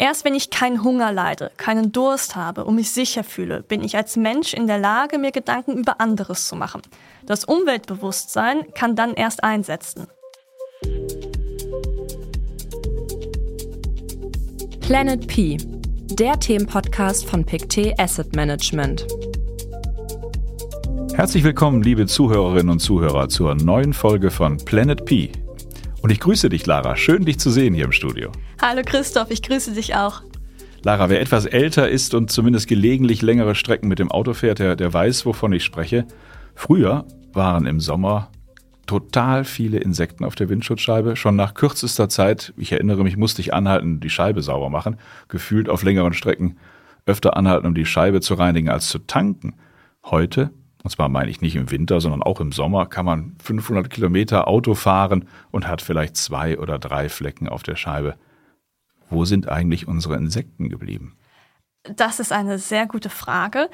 Erst wenn ich keinen Hunger leide, keinen Durst habe und mich sicher fühle, bin ich als Mensch in der Lage, mir Gedanken über anderes zu machen. Das Umweltbewusstsein kann dann erst einsetzen. Planet P, der Themenpodcast von PicT Asset Management. Herzlich willkommen, liebe Zuhörerinnen und Zuhörer, zur neuen Folge von Planet P. Und ich grüße dich, Lara. Schön, dich zu sehen hier im Studio. Hallo Christoph, ich grüße dich auch. Lara, wer etwas älter ist und zumindest gelegentlich längere Strecken mit dem Auto fährt, der, der weiß, wovon ich spreche. Früher waren im Sommer total viele Insekten auf der Windschutzscheibe. Schon nach kürzester Zeit, ich erinnere mich, musste ich anhalten, die Scheibe sauber machen. Gefühlt auf längeren Strecken öfter anhalten, um die Scheibe zu reinigen, als zu tanken. Heute und zwar meine ich nicht im Winter, sondern auch im Sommer, kann man 500 Kilometer Auto fahren und hat vielleicht zwei oder drei Flecken auf der Scheibe. Wo sind eigentlich unsere Insekten geblieben? Das ist eine sehr gute Frage.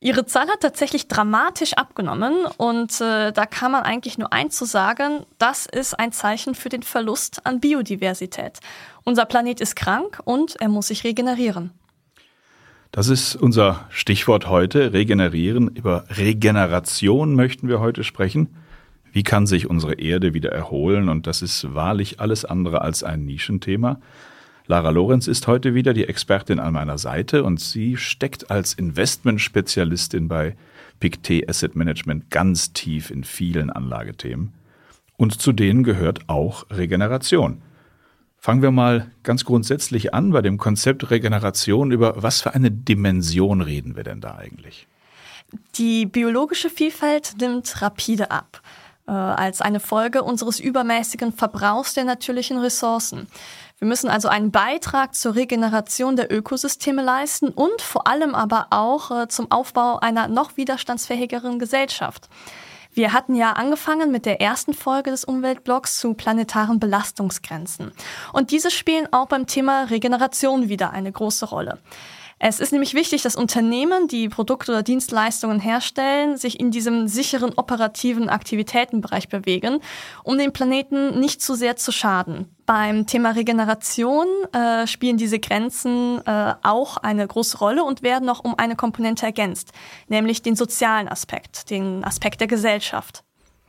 Ihre Zahl hat tatsächlich dramatisch abgenommen und äh, da kann man eigentlich nur eins zu sagen, das ist ein Zeichen für den Verlust an Biodiversität. Unser Planet ist krank und er muss sich regenerieren. Das ist unser Stichwort heute, regenerieren. Über Regeneration möchten wir heute sprechen. Wie kann sich unsere Erde wieder erholen? Und das ist wahrlich alles andere als ein Nischenthema. Lara Lorenz ist heute wieder die Expertin an meiner Seite und sie steckt als Investmentspezialistin bei PICT Asset Management ganz tief in vielen Anlagethemen. Und zu denen gehört auch Regeneration. Fangen wir mal ganz grundsätzlich an bei dem Konzept Regeneration. Über was für eine Dimension reden wir denn da eigentlich? Die biologische Vielfalt nimmt rapide ab äh, als eine Folge unseres übermäßigen Verbrauchs der natürlichen Ressourcen. Wir müssen also einen Beitrag zur Regeneration der Ökosysteme leisten und vor allem aber auch äh, zum Aufbau einer noch widerstandsfähigeren Gesellschaft. Wir hatten ja angefangen mit der ersten Folge des Umweltblocks zu planetaren Belastungsgrenzen. Und diese spielen auch beim Thema Regeneration wieder eine große Rolle. Es ist nämlich wichtig, dass Unternehmen, die Produkte oder Dienstleistungen herstellen, sich in diesem sicheren operativen Aktivitätenbereich bewegen, um dem Planeten nicht zu sehr zu schaden. Beim Thema Regeneration äh, spielen diese Grenzen äh, auch eine große Rolle und werden noch um eine Komponente ergänzt, nämlich den sozialen Aspekt, den Aspekt der Gesellschaft.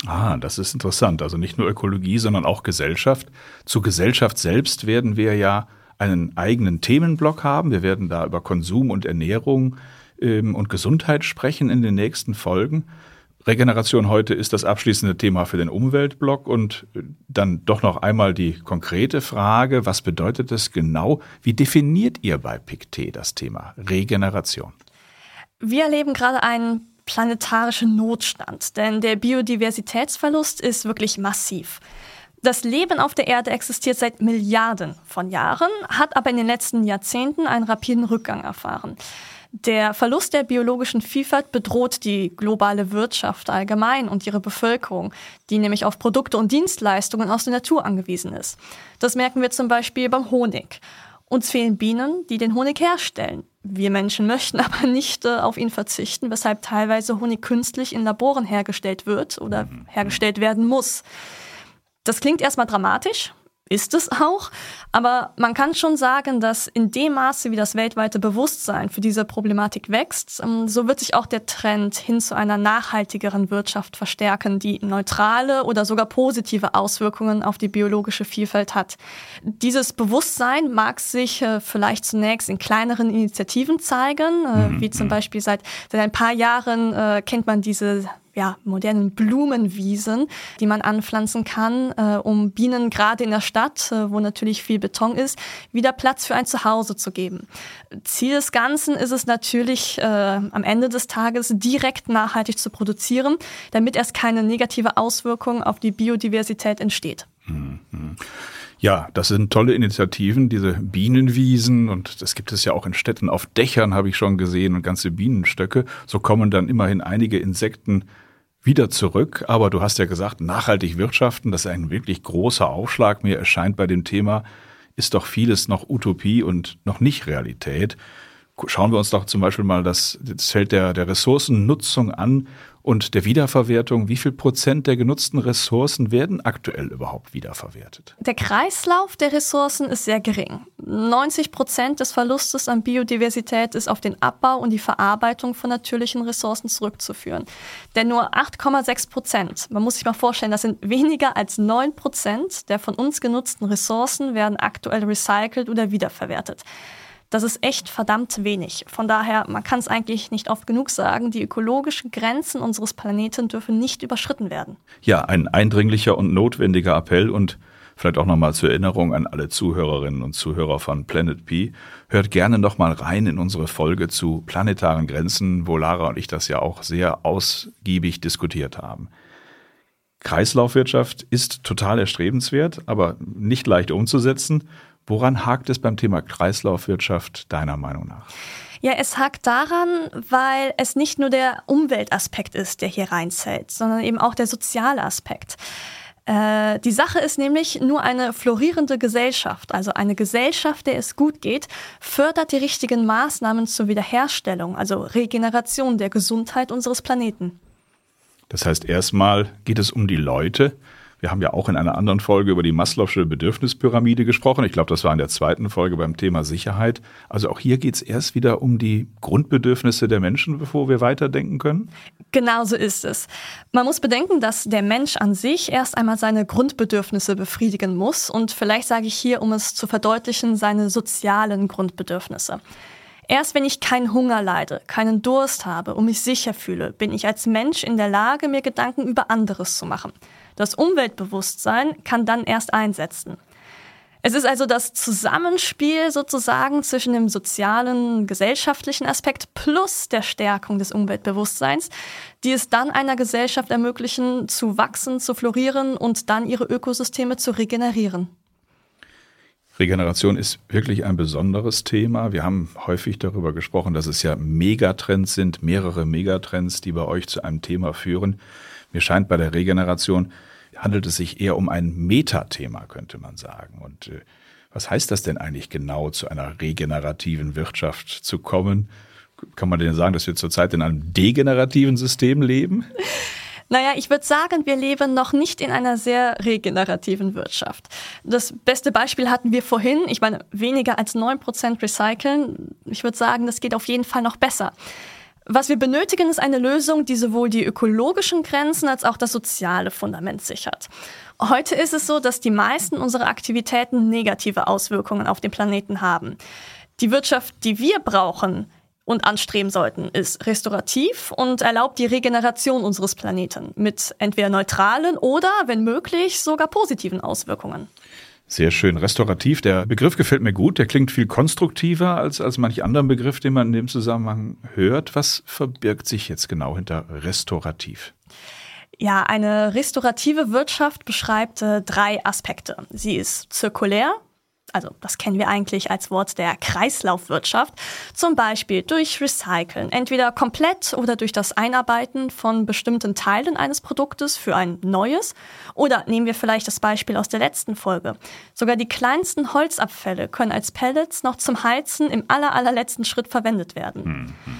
Ah, das ist interessant. Also nicht nur Ökologie, sondern auch Gesellschaft. Zur Gesellschaft selbst werden wir ja einen eigenen Themenblock haben. Wir werden da über Konsum und Ernährung ähm, und Gesundheit sprechen in den nächsten Folgen. Regeneration heute ist das abschließende Thema für den Umweltblock und äh, dann doch noch einmal die konkrete Frage, was bedeutet das genau? Wie definiert ihr bei PICT das Thema Regeneration? Wir erleben gerade einen planetarischen Notstand, denn der Biodiversitätsverlust ist wirklich massiv. Das Leben auf der Erde existiert seit Milliarden von Jahren, hat aber in den letzten Jahrzehnten einen rapiden Rückgang erfahren. Der Verlust der biologischen Vielfalt bedroht die globale Wirtschaft allgemein und ihre Bevölkerung, die nämlich auf Produkte und Dienstleistungen aus der Natur angewiesen ist. Das merken wir zum Beispiel beim Honig. Uns fehlen Bienen, die den Honig herstellen. Wir Menschen möchten aber nicht äh, auf ihn verzichten, weshalb teilweise Honig künstlich in Laboren hergestellt wird oder hergestellt werden muss. Das klingt erstmal dramatisch, ist es auch, aber man kann schon sagen, dass in dem Maße, wie das weltweite Bewusstsein für diese Problematik wächst, ähm, so wird sich auch der Trend hin zu einer nachhaltigeren Wirtschaft verstärken, die neutrale oder sogar positive Auswirkungen auf die biologische Vielfalt hat. Dieses Bewusstsein mag sich äh, vielleicht zunächst in kleineren Initiativen zeigen, äh, mhm. wie zum Beispiel seit, seit ein paar Jahren äh, kennt man diese ja, modernen Blumenwiesen, die man anpflanzen kann, äh, um Bienen gerade in der Stadt, äh, wo natürlich viel Beton ist, wieder Platz für ein Zuhause zu geben. Ziel des Ganzen ist es natürlich, äh, am Ende des Tages direkt nachhaltig zu produzieren, damit erst keine negative Auswirkung auf die Biodiversität entsteht. Ja, das sind tolle Initiativen, diese Bienenwiesen und das gibt es ja auch in Städten auf Dächern, habe ich schon gesehen und ganze Bienenstöcke. So kommen dann immerhin einige Insekten wieder zurück. Aber du hast ja gesagt, nachhaltig wirtschaften, das ist ein wirklich großer Aufschlag. Mir erscheint bei dem Thema, ist doch vieles noch Utopie und noch nicht Realität. Schauen wir uns doch zum Beispiel mal das, das Feld der, der Ressourcennutzung an und der Wiederverwertung. Wie viel Prozent der genutzten Ressourcen werden aktuell überhaupt wiederverwertet? Der Kreislauf der Ressourcen ist sehr gering. 90 Prozent des Verlustes an Biodiversität ist auf den Abbau und die Verarbeitung von natürlichen Ressourcen zurückzuführen. Denn nur 8,6 Prozent, man muss sich mal vorstellen, das sind weniger als 9 Prozent der von uns genutzten Ressourcen werden aktuell recycelt oder wiederverwertet. Das ist echt verdammt wenig. Von daher, man kann es eigentlich nicht oft genug sagen, die ökologischen Grenzen unseres Planeten dürfen nicht überschritten werden. Ja, ein eindringlicher und notwendiger Appell und vielleicht auch nochmal zur Erinnerung an alle Zuhörerinnen und Zuhörer von Planet P. Hört gerne nochmal rein in unsere Folge zu planetaren Grenzen, wo Lara und ich das ja auch sehr ausgiebig diskutiert haben. Kreislaufwirtschaft ist total erstrebenswert, aber nicht leicht umzusetzen. Woran hakt es beim Thema Kreislaufwirtschaft deiner Meinung nach? Ja, es hakt daran, weil es nicht nur der Umweltaspekt ist, der hier reinzählt, sondern eben auch der soziale Aspekt. Äh, die Sache ist nämlich, nur eine florierende Gesellschaft, also eine Gesellschaft, der es gut geht, fördert die richtigen Maßnahmen zur Wiederherstellung, also Regeneration der Gesundheit unseres Planeten. Das heißt, erstmal geht es um die Leute, wir haben ja auch in einer anderen Folge über die Maslow'sche Bedürfnispyramide gesprochen. Ich glaube, das war in der zweiten Folge beim Thema Sicherheit. Also auch hier geht es erst wieder um die Grundbedürfnisse der Menschen, bevor wir weiterdenken können? Genau so ist es. Man muss bedenken, dass der Mensch an sich erst einmal seine Grundbedürfnisse befriedigen muss. Und vielleicht sage ich hier, um es zu verdeutlichen, seine sozialen Grundbedürfnisse. Erst wenn ich keinen Hunger leide, keinen Durst habe und mich sicher fühle, bin ich als Mensch in der Lage, mir Gedanken über anderes zu machen. Das Umweltbewusstsein kann dann erst einsetzen. Es ist also das Zusammenspiel sozusagen zwischen dem sozialen, gesellschaftlichen Aspekt plus der Stärkung des Umweltbewusstseins, die es dann einer Gesellschaft ermöglichen, zu wachsen, zu florieren und dann ihre Ökosysteme zu regenerieren. Regeneration ist wirklich ein besonderes Thema. Wir haben häufig darüber gesprochen, dass es ja Megatrends sind, mehrere Megatrends, die bei euch zu einem Thema führen. Mir scheint bei der Regeneration handelt es sich eher um ein Metathema, könnte man sagen. Und äh, was heißt das denn eigentlich genau, zu einer regenerativen Wirtschaft zu kommen? Kann man denn sagen, dass wir zurzeit in einem degenerativen System leben? Naja, ich würde sagen, wir leben noch nicht in einer sehr regenerativen Wirtschaft. Das beste Beispiel hatten wir vorhin. Ich meine, weniger als neun Prozent recyceln. Ich würde sagen, das geht auf jeden Fall noch besser. Was wir benötigen, ist eine Lösung, die sowohl die ökologischen Grenzen als auch das soziale Fundament sichert. Heute ist es so, dass die meisten unserer Aktivitäten negative Auswirkungen auf den Planeten haben. Die Wirtschaft, die wir brauchen und anstreben sollten, ist restaurativ und erlaubt die Regeneration unseres Planeten mit entweder neutralen oder, wenn möglich, sogar positiven Auswirkungen. Sehr schön. Restaurativ, der Begriff gefällt mir gut. Der klingt viel konstruktiver als, als manch anderen Begriff, den man in dem Zusammenhang hört. Was verbirgt sich jetzt genau hinter restaurativ? Ja, eine restaurative Wirtschaft beschreibt äh, drei Aspekte. Sie ist zirkulär, also das kennen wir eigentlich als Wort der Kreislaufwirtschaft, zum Beispiel durch Recyceln, entweder komplett oder durch das Einarbeiten von bestimmten Teilen eines Produktes für ein neues. Oder nehmen wir vielleicht das Beispiel aus der letzten Folge. Sogar die kleinsten Holzabfälle können als Pellets noch zum Heizen im aller, allerletzten Schritt verwendet werden. Mhm.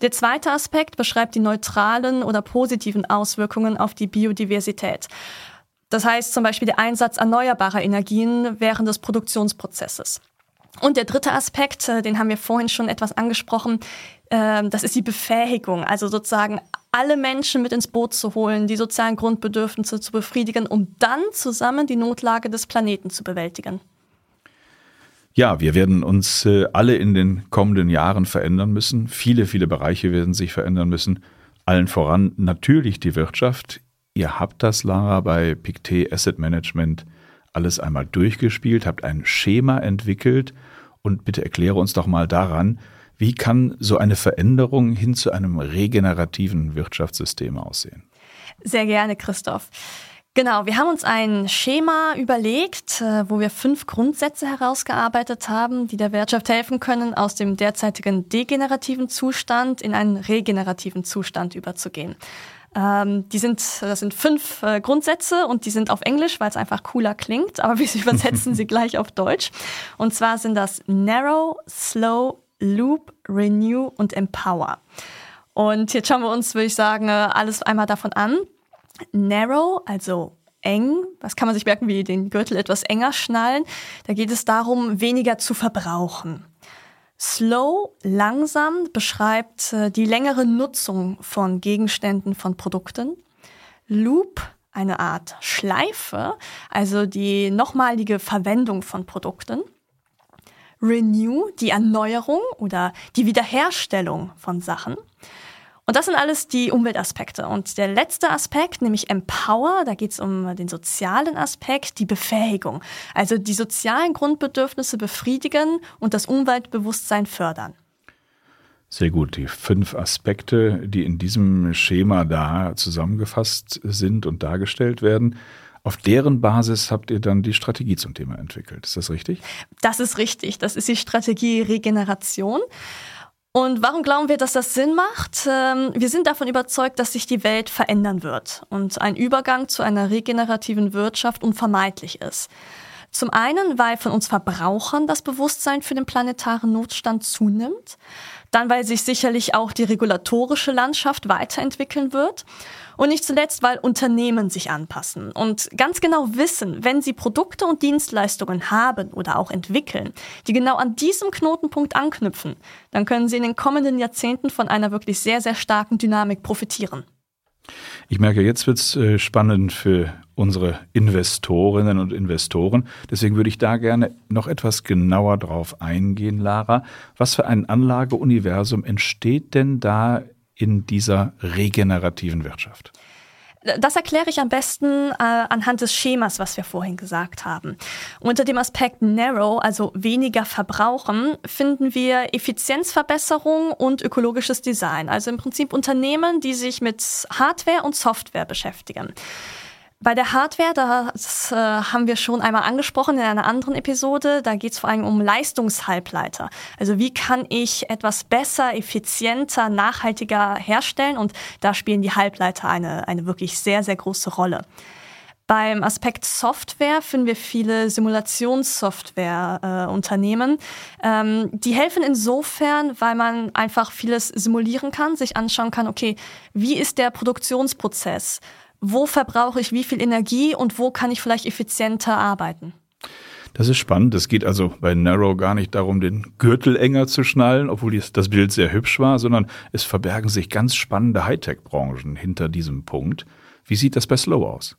Der zweite Aspekt beschreibt die neutralen oder positiven Auswirkungen auf die Biodiversität. Das heißt zum Beispiel der Einsatz erneuerbarer Energien während des Produktionsprozesses. Und der dritte Aspekt, äh, den haben wir vorhin schon etwas angesprochen, ähm, das ist die Befähigung, also sozusagen alle Menschen mit ins Boot zu holen, die sozialen Grundbedürfnisse zu befriedigen, um dann zusammen die Notlage des Planeten zu bewältigen. Ja, wir werden uns äh, alle in den kommenden Jahren verändern müssen. Viele, viele Bereiche werden sich verändern müssen. Allen voran natürlich die Wirtschaft. Ihr habt das, Lara, bei Pictet Asset Management alles einmal durchgespielt, habt ein Schema entwickelt und bitte erkläre uns doch mal daran, wie kann so eine Veränderung hin zu einem regenerativen Wirtschaftssystem aussehen? Sehr gerne, Christoph. Genau, wir haben uns ein Schema überlegt, äh, wo wir fünf Grundsätze herausgearbeitet haben, die der Wirtschaft helfen können, aus dem derzeitigen degenerativen Zustand in einen regenerativen Zustand überzugehen. Ähm, die sind, das sind fünf äh, Grundsätze und die sind auf Englisch, weil es einfach cooler klingt, aber wir übersetzen sie gleich auf Deutsch. Und zwar sind das Narrow, Slow, Loop, Renew und Empower. Und jetzt schauen wir uns, würde ich sagen, alles einmal davon an. Narrow, also eng, was kann man sich merken, wie den Gürtel etwas enger schnallen. Da geht es darum, weniger zu verbrauchen. Slow, langsam, beschreibt äh, die längere Nutzung von Gegenständen, von Produkten. Loop, eine Art Schleife, also die nochmalige Verwendung von Produkten. Renew, die Erneuerung oder die Wiederherstellung von Sachen. Und das sind alles die Umweltaspekte. Und der letzte Aspekt, nämlich Empower, da geht es um den sozialen Aspekt, die Befähigung. Also die sozialen Grundbedürfnisse befriedigen und das Umweltbewusstsein fördern. Sehr gut. Die fünf Aspekte, die in diesem Schema da zusammengefasst sind und dargestellt werden. Auf deren Basis habt ihr dann die Strategie zum Thema entwickelt. Ist das richtig? Das ist richtig. Das ist die Strategie Regeneration. Und warum glauben wir, dass das Sinn macht? Ähm, wir sind davon überzeugt, dass sich die Welt verändern wird und ein Übergang zu einer regenerativen Wirtschaft unvermeidlich ist. Zum einen, weil von uns Verbrauchern das Bewusstsein für den planetaren Notstand zunimmt. Dann, weil sich sicherlich auch die regulatorische Landschaft weiterentwickeln wird. Und nicht zuletzt, weil Unternehmen sich anpassen und ganz genau wissen, wenn sie Produkte und Dienstleistungen haben oder auch entwickeln, die genau an diesem Knotenpunkt anknüpfen, dann können sie in den kommenden Jahrzehnten von einer wirklich sehr, sehr starken Dynamik profitieren. Ich merke, jetzt wird es äh, spannend für unsere Investorinnen und Investoren. Deswegen würde ich da gerne noch etwas genauer drauf eingehen, Lara. Was für ein Anlageuniversum entsteht denn da in dieser regenerativen Wirtschaft? Das erkläre ich am besten äh, anhand des Schemas, was wir vorhin gesagt haben. Unter dem Aspekt Narrow, also weniger verbrauchen, finden wir Effizienzverbesserung und ökologisches Design. Also im Prinzip Unternehmen, die sich mit Hardware und Software beschäftigen. Bei der Hardware, das äh, haben wir schon einmal angesprochen in einer anderen Episode, da geht es vor allem um Leistungshalbleiter. Also wie kann ich etwas besser, effizienter, nachhaltiger herstellen und da spielen die Halbleiter eine, eine wirklich sehr, sehr große Rolle. Beim Aspekt Software finden wir viele Simulationssoftware-Unternehmen. Äh, ähm, die helfen insofern, weil man einfach vieles simulieren kann, sich anschauen kann, okay, wie ist der Produktionsprozess? Wo verbrauche ich wie viel Energie und wo kann ich vielleicht effizienter arbeiten. Das ist spannend. Es geht also bei Narrow gar nicht darum, den Gürtel enger zu schnallen, obwohl das Bild sehr hübsch war, sondern es verbergen sich ganz spannende Hightech-Branchen hinter diesem Punkt. Wie sieht das bei Slow aus?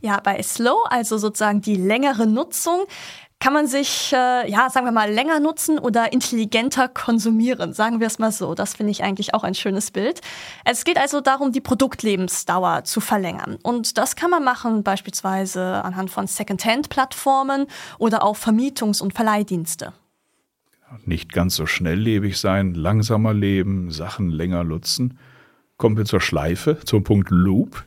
Ja, bei Slow, also sozusagen die längere Nutzung, kann man sich, äh, ja, sagen wir mal, länger nutzen oder intelligenter konsumieren. Sagen wir es mal so. Das finde ich eigentlich auch ein schönes Bild. Es geht also darum, die Produktlebensdauer zu verlängern. Und das kann man machen beispielsweise anhand von Secondhand-Plattformen oder auch Vermietungs- und Verleihdienste. Nicht ganz so schnelllebig sein, langsamer leben, Sachen länger nutzen. Kommen wir zur Schleife, zum Punkt Loop.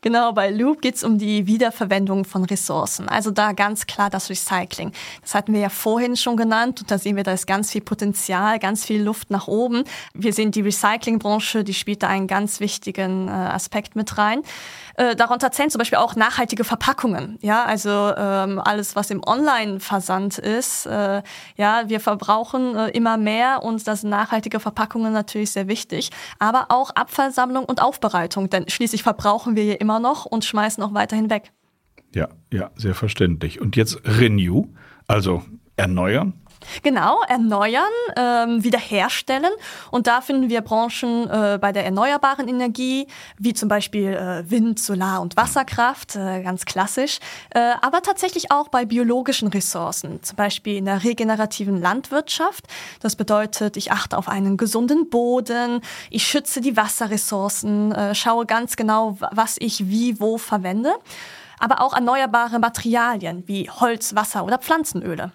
Genau, bei Loop geht es um die Wiederverwendung von Ressourcen. Also da ganz klar das Recycling. Das hatten wir ja vorhin schon genannt und da sehen wir, da ist ganz viel Potenzial, ganz viel Luft nach oben. Wir sehen die Recyclingbranche, die spielt da einen ganz wichtigen äh, Aspekt mit rein. Äh, darunter zählen zum Beispiel auch nachhaltige Verpackungen. Ja, also ähm, alles, was im Online-Versand ist. Äh, ja, wir verbrauchen äh, immer mehr und das sind nachhaltige Verpackungen natürlich sehr wichtig. Aber auch Abfallsammlung und Aufbereitung, denn schließlich verbrauchen wir hier immer noch und schmeißen auch weiterhin weg. Ja, ja, sehr verständlich. Und jetzt Renew, also erneuern. Genau, erneuern, ähm, wiederherstellen. Und da finden wir Branchen äh, bei der erneuerbaren Energie, wie zum Beispiel äh, Wind, Solar und Wasserkraft, äh, ganz klassisch. Äh, aber tatsächlich auch bei biologischen Ressourcen, zum Beispiel in der regenerativen Landwirtschaft. Das bedeutet, ich achte auf einen gesunden Boden, ich schütze die Wasserressourcen, äh, schaue ganz genau, was ich wie wo verwende. Aber auch erneuerbare Materialien wie Holz, Wasser oder Pflanzenöle.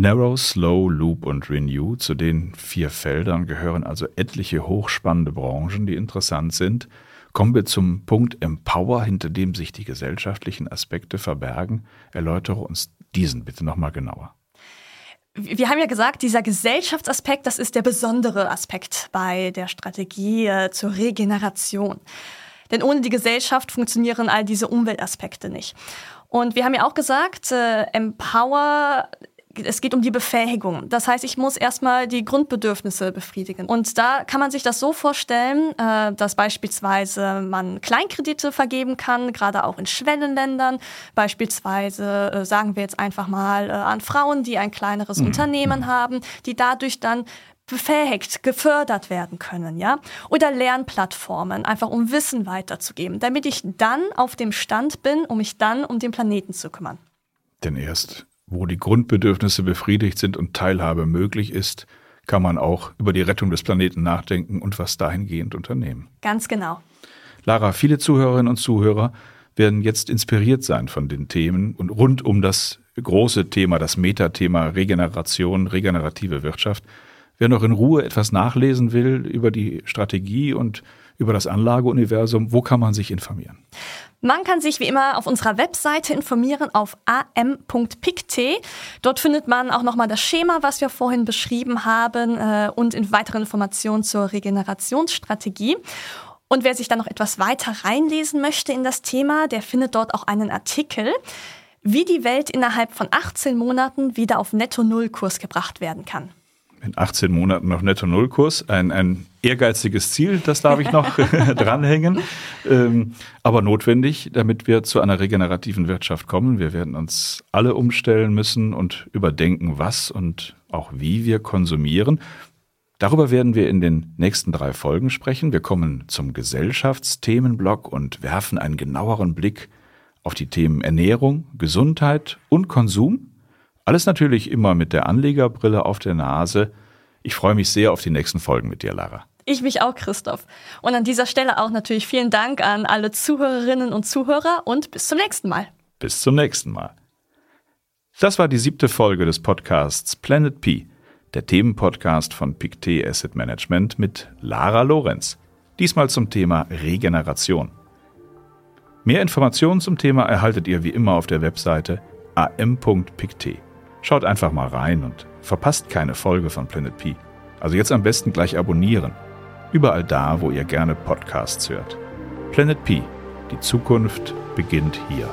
Narrow, Slow, Loop und Renew. Zu den vier Feldern gehören also etliche hochspannende Branchen, die interessant sind. Kommen wir zum Punkt Empower, hinter dem sich die gesellschaftlichen Aspekte verbergen. Erläutere uns diesen bitte nochmal genauer. Wir haben ja gesagt, dieser Gesellschaftsaspekt, das ist der besondere Aspekt bei der Strategie äh, zur Regeneration. Denn ohne die Gesellschaft funktionieren all diese Umweltaspekte nicht. Und wir haben ja auch gesagt, äh, Empower es geht um die Befähigung. Das heißt, ich muss erstmal die Grundbedürfnisse befriedigen. Und da kann man sich das so vorstellen, äh, dass beispielsweise man Kleinkredite vergeben kann, gerade auch in Schwellenländern. Beispielsweise äh, sagen wir jetzt einfach mal äh, an Frauen, die ein kleineres mhm. Unternehmen haben, die dadurch dann befähigt, gefördert werden können, ja? Oder Lernplattformen, einfach um Wissen weiterzugeben, damit ich dann auf dem Stand bin, um mich dann um den Planeten zu kümmern. Denn erst, wo die Grundbedürfnisse befriedigt sind und Teilhabe möglich ist, kann man auch über die Rettung des Planeten nachdenken und was dahingehend unternehmen. Ganz genau. Lara, viele Zuhörerinnen und Zuhörer werden jetzt inspiriert sein von den Themen und rund um das große Thema, das Metathema Regeneration, regenerative Wirtschaft. Wer noch in Ruhe etwas nachlesen will über die Strategie und über das Anlageuniversum, wo kann man sich informieren? Man kann sich wie immer auf unserer Webseite informieren auf am.pict. Dort findet man auch nochmal das Schema, was wir vorhin beschrieben haben äh, und in weitere Informationen zur Regenerationsstrategie. Und wer sich dann noch etwas weiter reinlesen möchte in das Thema, der findet dort auch einen Artikel, wie die Welt innerhalb von 18 Monaten wieder auf Netto-Null-Kurs gebracht werden kann in 18 Monaten noch Netto-Null-Kurs. Ein, ein ehrgeiziges Ziel, das darf ich noch dranhängen, ähm, aber notwendig, damit wir zu einer regenerativen Wirtschaft kommen. Wir werden uns alle umstellen müssen und überdenken, was und auch wie wir konsumieren. Darüber werden wir in den nächsten drei Folgen sprechen. Wir kommen zum Gesellschaftsthemenblock und werfen einen genaueren Blick auf die Themen Ernährung, Gesundheit und Konsum. Alles natürlich immer mit der Anlegerbrille auf der Nase. Ich freue mich sehr auf die nächsten Folgen mit dir, Lara. Ich mich auch, Christoph. Und an dieser Stelle auch natürlich vielen Dank an alle Zuhörerinnen und Zuhörer und bis zum nächsten Mal. Bis zum nächsten Mal. Das war die siebte Folge des Podcasts Planet P, der Themenpodcast von Pictet Asset Management mit Lara Lorenz. Diesmal zum Thema Regeneration. Mehr Informationen zum Thema erhaltet ihr wie immer auf der Webseite am.pictet. Schaut einfach mal rein und verpasst keine Folge von Planet P. Also jetzt am besten gleich abonnieren. Überall da, wo ihr gerne Podcasts hört. Planet P. Die Zukunft beginnt hier.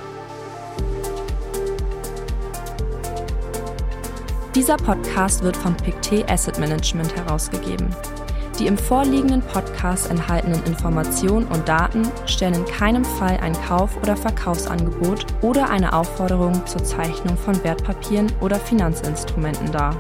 Dieser Podcast wird von Pictet Asset Management herausgegeben. Die im vorliegenden Podcast enthaltenen Informationen und Daten stellen in keinem Fall ein Kauf- oder Verkaufsangebot oder eine Aufforderung zur Zeichnung von Wertpapieren oder Finanzinstrumenten dar.